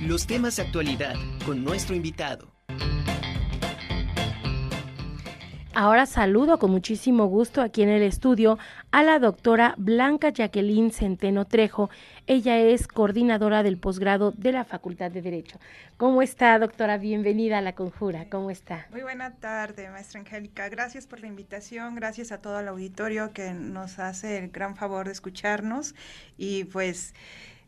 Los temas de actualidad con nuestro invitado. Ahora saludo con muchísimo gusto aquí en el estudio a la doctora Blanca Jacqueline Centeno Trejo. Ella es coordinadora del posgrado de la Facultad de Derecho. ¿Cómo está, doctora? Bienvenida a la conjura. ¿Cómo está? Muy buena tarde, maestra Angélica. Gracias por la invitación. Gracias a todo el auditorio que nos hace el gran favor de escucharnos. Y pues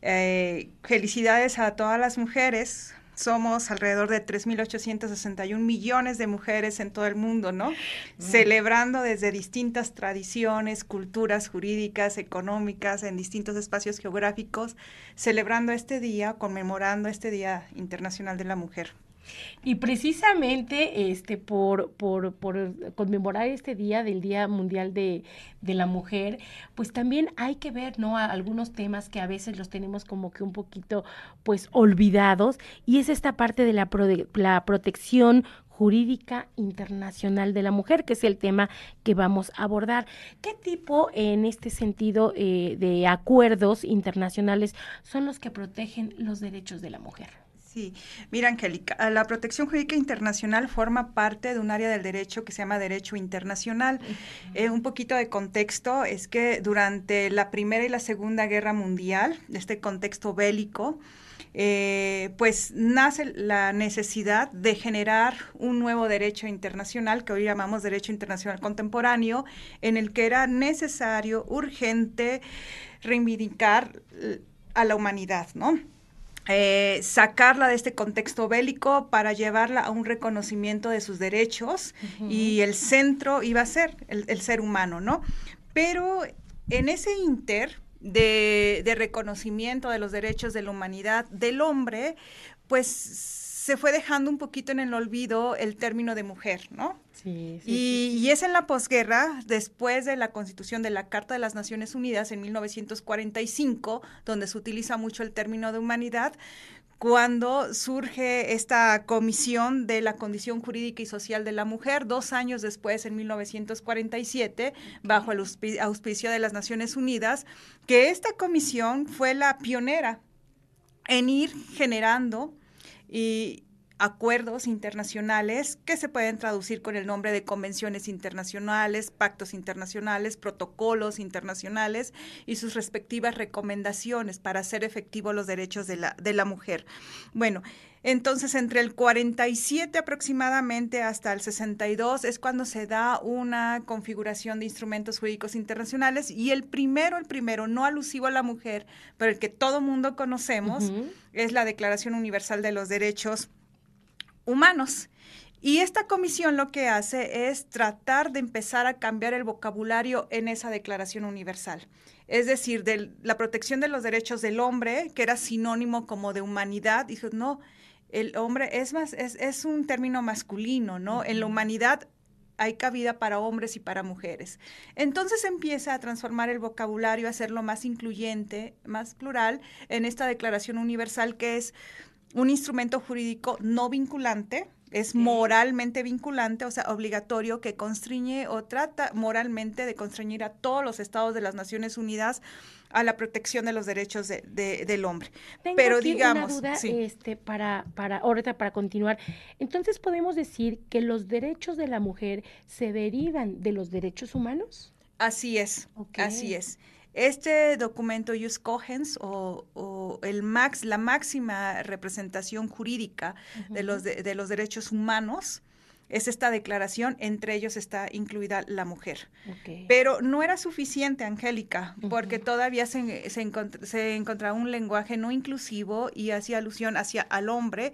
eh, felicidades a todas las mujeres somos alrededor de 3.861 millones de mujeres en todo el mundo, ¿no? Celebrando desde distintas tradiciones, culturas jurídicas, económicas, en distintos espacios geográficos, celebrando este día, conmemorando este Día Internacional de la Mujer. Y precisamente este, por, por, por, conmemorar este día del Día Mundial de, de, la Mujer, pues también hay que ver, ¿no? algunos temas que a veces los tenemos como que un poquito, pues, olvidados, y es esta parte de la, la protección jurídica internacional de la mujer, que es el tema que vamos a abordar. ¿Qué tipo, en este sentido, eh, de acuerdos internacionales son los que protegen los derechos de la mujer? Sí, mira Angélica, la protección jurídica internacional forma parte de un área del derecho que se llama derecho internacional. Eh, un poquito de contexto es que durante la Primera y la Segunda Guerra Mundial, este contexto bélico, eh, pues nace la necesidad de generar un nuevo derecho internacional que hoy llamamos derecho internacional contemporáneo, en el que era necesario, urgente, reivindicar a la humanidad, ¿no? Eh, sacarla de este contexto bélico para llevarla a un reconocimiento de sus derechos y el centro iba a ser el, ser humano, ¿no? Pero en ese inter de, de reconocimiento de los derechos de la humanidad del hombre, pues se fue dejando un poquito en el olvido el término de mujer, ¿no? Sí, sí, y, y, es en la posguerra, después de la constitución de la Carta de las Naciones Unidas en 1945, donde se utiliza mucho el término de humanidad, cuando surge esta comisión de la condición jurídica y social de la mujer, dos años después, en 1947, bajo el auspicio de las Naciones Unidas, que esta comisión fue la pionera en ir generando y acuerdos internacionales que se pueden traducir con el nombre de convenciones internacionales, pactos internacionales, protocolos internacionales y sus respectivas recomendaciones para hacer efectivos los derechos de la, de la mujer. Bueno, entonces, entre el 47 aproximadamente hasta el 62 es cuando se da una configuración de instrumentos jurídicos internacionales y el primero, el primero, no alusivo a la mujer, pero el que todo mundo conocemos, es la Declaración Universal de los Derechos Humanos. Y esta comisión lo que hace es tratar de empezar a cambiar el vocabulario en esa Declaración Universal. Es decir, de la protección de los derechos del hombre, que era sinónimo como de humanidad, dijo, no, el hombre es más, es, es un término masculino, ¿no? En la humanidad hay cabida para hombres y para mujeres. Entonces empieza a transformar el vocabulario, a hacerlo más incluyente, más plural, en esta declaración universal que es un instrumento jurídico no vinculante, es moralmente vinculante, o sea, obligatorio, que constriñe o trata moralmente de constreñir a todos los estados de las Naciones Unidas a la protección de los derechos de, del hombre. Pero digamos, una duda, este, para, para, ahorita para continuar. Entonces, ¿podemos decir que los derechos de la mujer se derivan de los derechos humanos? Así es, así es. Este documento Jus Cogens o, el max, la máxima representación jurídica de, los de los derechos humanos es esta declaración, entre ellos está incluida la mujer. Pero no era suficiente, Angélica, porque todavía se, se, se, encontraba un lenguaje no inclusivo y hacía alusión hacia al hombre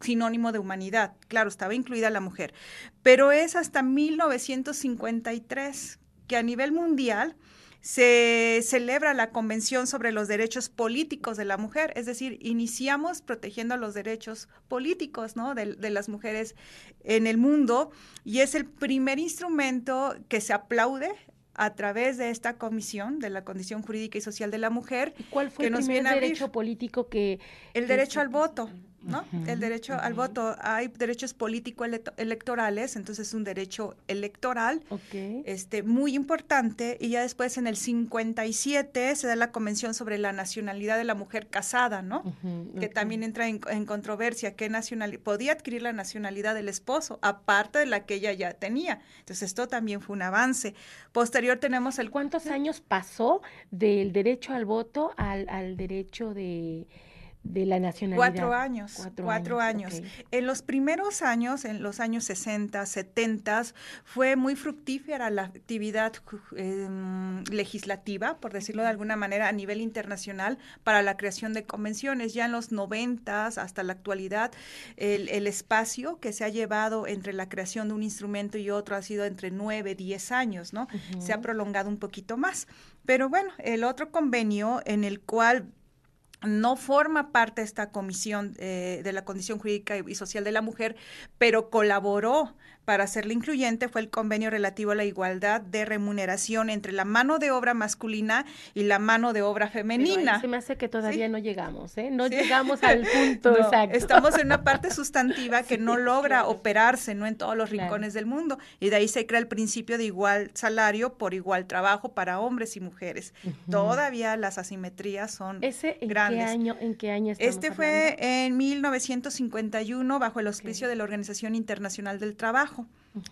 sinónimo de humanidad. Claro, estaba incluida la mujer. Pero es hasta 1953 que a nivel mundial se celebra la Convención sobre los Derechos Políticos de la Mujer, es decir, iniciamos protegiendo los derechos políticos ¿no? de, de, las mujeres en el mundo y es el primer instrumento que se aplaude a través de esta comisión de la condición jurídica y social de la mujer. ¿Y cuál fue el primer derecho político que... El derecho al voto. ¿No? el derecho al voto. Hay derechos político-electorales, entonces es un derecho electoral este, muy importante. Y ya después en el 57 se da la Convención sobre la Nacionalidad de la Mujer Casada, ¿no? que también entra en, controversia, qué nacionalidad, podía adquirir la nacionalidad del esposo, aparte de la que ella ya tenía. Entonces esto también fue un avance. Posterior tenemos el... ¿Cuántos años pasó del derecho al voto al, al derecho de de la nacionalidad. Cuatro años, cuatro, años. En los primeros años, en los años 60, 70, fue muy fructífera la actividad em, legislativa, por decirlo de alguna manera, a nivel internacional para la creación de convenciones. Ya en los 90 hasta la actualidad, el, espacio que se ha llevado entre la creación de un instrumento y otro ha sido entre nueve, diez años, ¿no? Se ha prolongado un poquito más. Pero bueno, el otro convenio en el cual no forma parte de esta comisión eh, de la condición jurídica y social de la mujer, pero colaboró para hacerla incluyente fue el convenio relativo a la igualdad de remuneración entre la mano de obra masculina y la mano de obra femenina. se me hace que todavía no llegamos, ¿eh? No llegamos al punto exacto. Estamos en una parte sustantiva que no logra operarse, no en todos los rincones del mundo. Y de ahí se crea el principio de igual salario por igual trabajo para hombres y mujeres. Todavía las asimetrías son ¿Ese en grandes. Qué año, ¿En qué año Este fue en 1951 bajo el auspicio de la Organización Internacional del Trabajo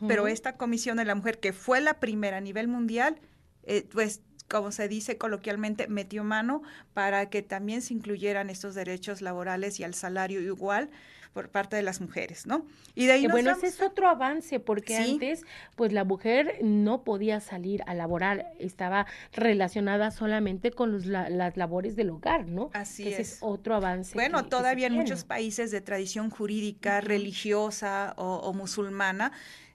pero esta Comisión de la Mujer, que fue la primera a nivel mundial, eh, pues como se dice coloquialmente, metió mano para que también se incluyeran estos derechos laborales y al salario igual por parte de las mujeres, ¿no? Y de ahí bueno, ese es otro avance porque antes pues la mujer no podía salir a laborar, estaba relacionada solamente con las labores del hogar, ¿no? Así ese es. otro avance. Bueno, todavía en muchos países de tradición jurídica, religiosa o musulmana,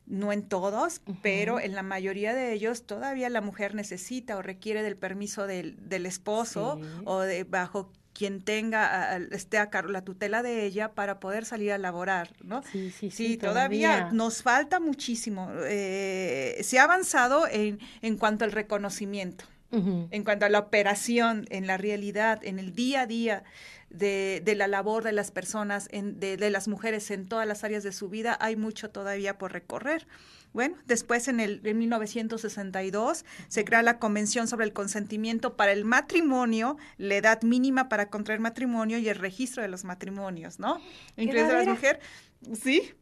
no en todos, pero en la mayoría de ellos todavía la mujer necesita o requiere del permiso del, del esposo o de bajo quien tenga, esté a cargo la tutela de ella para poder salir a laborar, ¿no? Sí, sí, sí. todavía. nos falta muchísimo. Eh, se ha avanzado en, en cuanto al reconocimiento, en cuanto a la operación en la realidad, en el día a día de, de la labor de las personas, en, de, de, las mujeres en todas las áreas de su vida, hay mucho todavía por recorrer. Bueno, después en el en 1962 se crea la Convención sobre el consentimiento para el matrimonio, la edad mínima para contraer matrimonio y el registro de los matrimonios, ¿no? Incluso las mujeres, sí,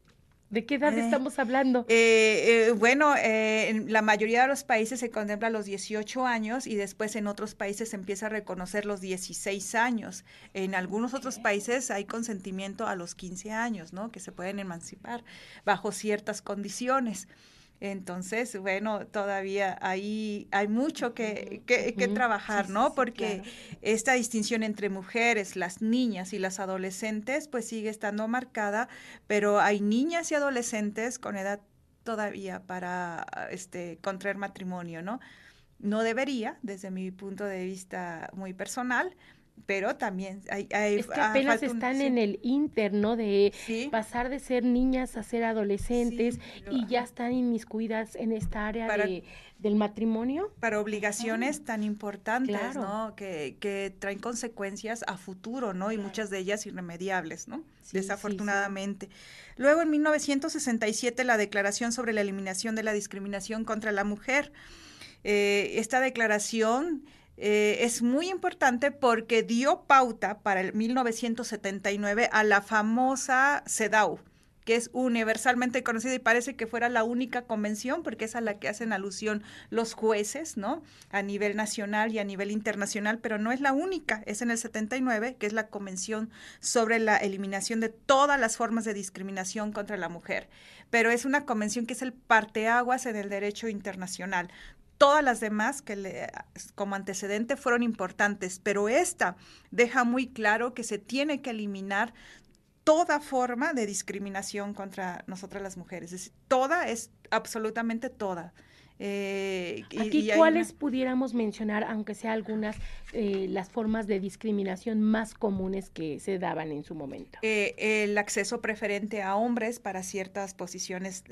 ¿De qué edad eh, estamos hablando? Eh, eh, bueno, en la mayoría de los países se contempla los 18 años y después en otros países se empieza a reconocer los 16 años. En algunos otros países hay consentimiento a los 15 años, ¿no? Que se pueden emancipar bajo ciertas condiciones. Entonces, bueno, todavía ahí hay mucho que, que, trabajar, ¿no? Porque esta distinción entre mujeres, las niñas y las adolescentes, pues sigue estando marcada, pero hay niñas y adolescentes con edad todavía para este contraer matrimonio, ¿no? No debería, desde mi punto de vista muy personal, pero también hay, es que apenas están en el interno de pasar de ser niñas a ser adolescentes y ya están inmiscuidas en esta área de, del matrimonio. para obligaciones tan importantes no que, que, traen consecuencias a futuro no y muchas de ellas irremediables no desafortunadamente. Luego en 1967 la declaración sobre la eliminación de la discriminación contra la mujer. Eh, esta declaración eh, es muy importante porque dio pauta para el 1979 a la famosa CEDAW, que es universalmente conocida y parece que fuera la única convención, porque es a la que hacen alusión los jueces, ¿no? A nivel nacional y a nivel internacional, pero no es la única, es en el 79, que es la Convención sobre la eliminación de todas las formas de discriminación contra la mujer. Pero es una convención que es el parteaguas en el derecho internacional. Todas las demás que le, como antecedente fueron importantes, pero esta deja muy claro que se tiene que eliminar toda forma de discriminación contra nosotras las mujeres. Es toda es absolutamente toda. Eh, Aquí, ¿cuáles pudiéramos mencionar, aunque sea algunas, eh, las formas de discriminación más comunes que se daban en su momento? Eh, el acceso preferente a hombres para ciertas posiciones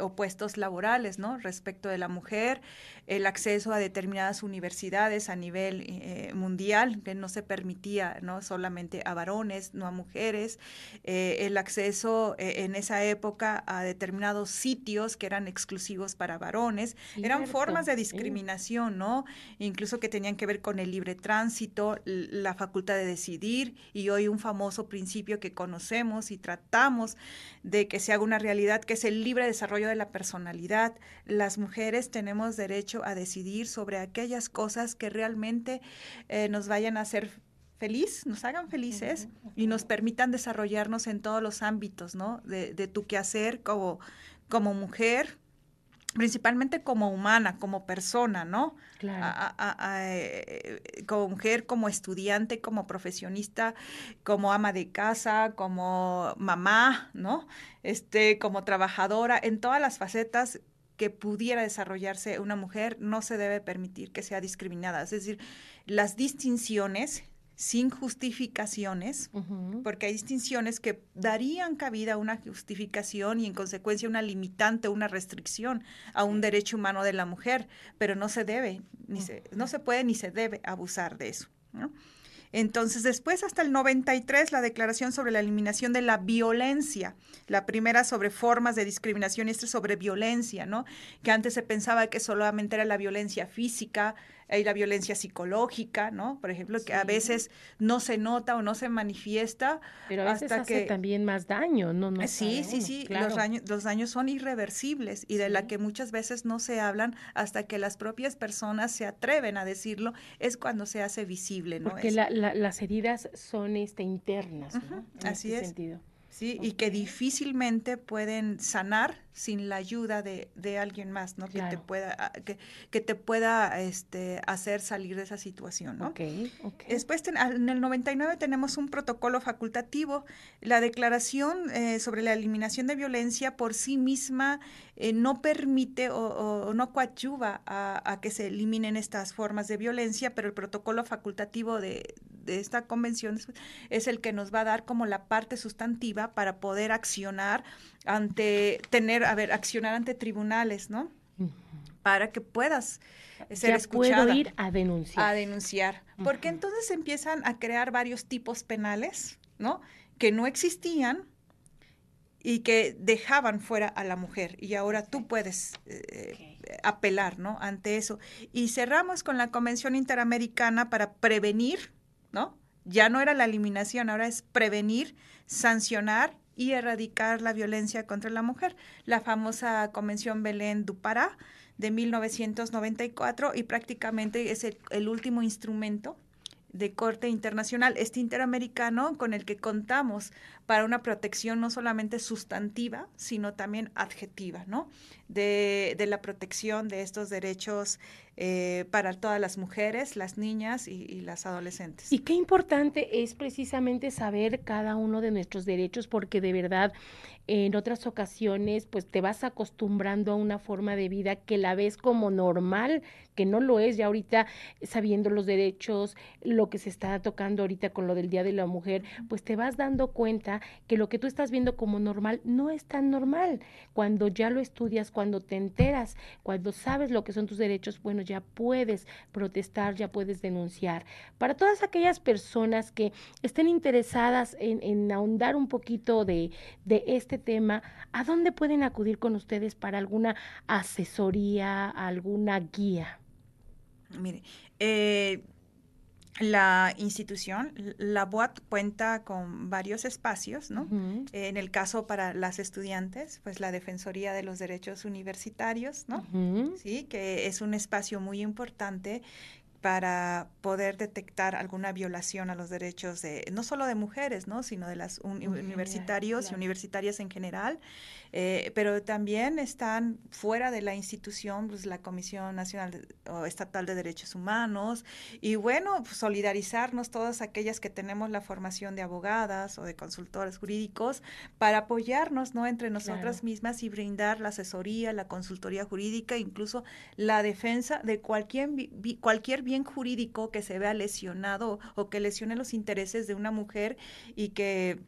o puestos laborales, ¿no? Respecto de la mujer, el acceso a determinadas universidades a nivel mundial, que no se permitía, ¿no? Solamente a varones, no a mujeres, el acceso en esa época a determinados sitios que eran exclusivos para varones, eran formas de discriminación, ¿no? Incluso que tenían que ver con el libre tránsito, la facultad de decidir y hoy un famoso principio que conocemos y tratamos de que se haga una realidad, que es el libre desarrollo de la personalidad. Las mujeres tenemos derecho a decidir sobre aquellas cosas que realmente eh, nos vayan a hacer feliz, nos hagan felices y nos permitan desarrollarnos en todos los ámbitos, ¿no? De, de tu quehacer como, como mujer, principalmente como humana, como persona, ¿no? Claro. Eh, como mujer, como estudiante, como profesionista, como ama de casa, como mamá, ¿no? Este, como trabajadora, en todas las facetas que pudiera desarrollarse una mujer, no se debe permitir que sea discriminada. Es decir, las distinciones sin justificaciones, porque hay distinciones que darían cabida a una justificación y en consecuencia una limitante, una restricción a un derecho humano de la mujer, pero no se debe, ni se, no se puede ni se debe abusar de eso. Entonces, después, hasta el 93, la Declaración sobre la Eliminación de la Violencia, la primera sobre formas de discriminación y esta sobre violencia, ¿no? Que antes se pensaba que solamente era la violencia física, hay la violencia psicológica, ¿no? Por ejemplo, que a veces no se nota o no se manifiesta. Pero a veces hasta hace que también más daño, ¿no? no sí, sí, sí, los, daños, los daños son irreversibles y de la que muchas veces no se hablan hasta que las propias personas se atreven a decirlo, es cuando se hace visible, ¿no? Porque las heridas son este, internas, ¿no? Así este es. Sentido. Sí, y que difícilmente pueden sanar sin la ayuda de, de alguien más, ¿no? Que te pueda, ah, que, que, te pueda este, hacer salir de esa situación, ¿no? Okay, Después, en el 99 tenemos un protocolo facultativo. La declaración eh, sobre la eliminación de violencia por sí misma eh, no permite o, no coadyuva a, a, que se eliminen estas formas de violencia, pero el protocolo facultativo de, de esta convención es el que nos va a dar como la parte sustantiva para poder accionar ante, tener, a ver, accionar ante tribunales, ¿no? Para que puedas ser ya escuchada. Puedo ir a denunciar. A denunciar. Porque entonces empiezan a crear varios tipos penales, ¿no? Que no existían y que dejaban fuera a la mujer. Y ahora tú puedes eh, apelar, ¿no? Ante eso. Y cerramos con la Convención Interamericana para prevenir, ¿no? Ya no era la eliminación, ahora es prevenir, sancionar y erradicar la violencia contra la mujer. La famosa Convención Belén du Pará de 1994 y prácticamente es el, último instrumento de corte internacional, este interamericano con el que contamos para una protección no solamente sustantiva, sino también adjetiva, ¿no? De, de la protección de estos derechos eh, para todas las mujeres, las niñas y, las adolescentes. Y qué importante es precisamente saber cada uno de nuestros derechos, porque de verdad en otras ocasiones pues te vas acostumbrando a una forma de vida que la ves como normal, que no lo es ya ahorita sabiendo los derechos, lo que se está tocando ahorita con lo del Día de la Mujer, pues te vas dando cuenta que lo que tú estás viendo como normal no es tan normal. Cuando ya lo estudias, cuando te enteras, cuando sabes lo que son tus derechos, bueno, ya puedes protestar, ya puedes denunciar. Para todas aquellas personas que estén interesadas en, ahondar un poquito de, este tema, ¿a dónde pueden acudir con ustedes para alguna asesoría, alguna guía? Mire, eh, la institución, la BOAT cuenta con varios espacios, ¿no? en el caso para las estudiantes, pues la Defensoría de los Derechos Universitarios, ¿no? Sí, que es un espacio muy importante para poder detectar alguna violación a los derechos de no solo de mujeres, ¿no? sino de las universitarios y universitarias en general, eh, pero también están fuera de la institución, pues la Comisión Nacional o Estatal de Derechos Humanos y bueno, pues, solidarizarnos todas aquellas que tenemos la formación de abogadas o de consultores jurídicos para apoyarnos, ¿no? entre nosotras mismas y brindar la asesoría, la consultoría jurídica, incluso la defensa de cualquier cualquier bien jurídico que se vea lesionado o que lesione los intereses de una mujer y que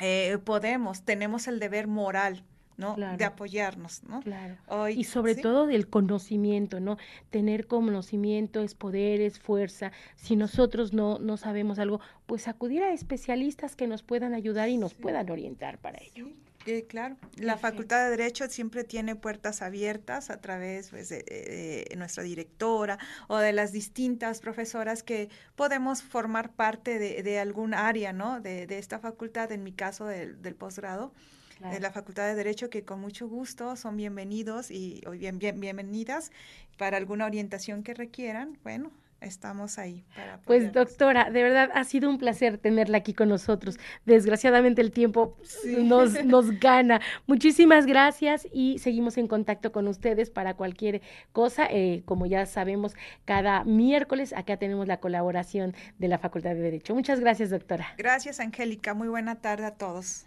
eh, podemos, tenemos el deber moral ¿no? De apoyarnos, ¿no? Claro. y sobre todo del conocimiento, ¿no? Tener conocimiento es poder, es fuerza. Si nosotros no, no sabemos algo, pues acudir a especialistas que nos puedan ayudar y nos puedan orientar para ello. Eh, claro, la Facultad de Derecho siempre tiene puertas abiertas a través pues, de, nuestra directora o de las distintas profesoras que podemos formar parte de, algún área ¿no? de, esta facultad, en mi caso del, posgrado. de la Facultad de Derecho que con mucho gusto son bienvenidos y bien, bien, bienvenidas para alguna orientación que requieran. Bueno, estamos ahí. Para pues doctora, de verdad ha sido un placer tenerla aquí con nosotros. Desgraciadamente el tiempo nos, nos gana. Muchísimas gracias y seguimos en contacto con ustedes para cualquier cosa. Eh, como ya sabemos, cada miércoles acá tenemos la colaboración de la Facultad de Derecho. Muchas gracias, doctora. Gracias, Angélica. Muy buena tarde a todos.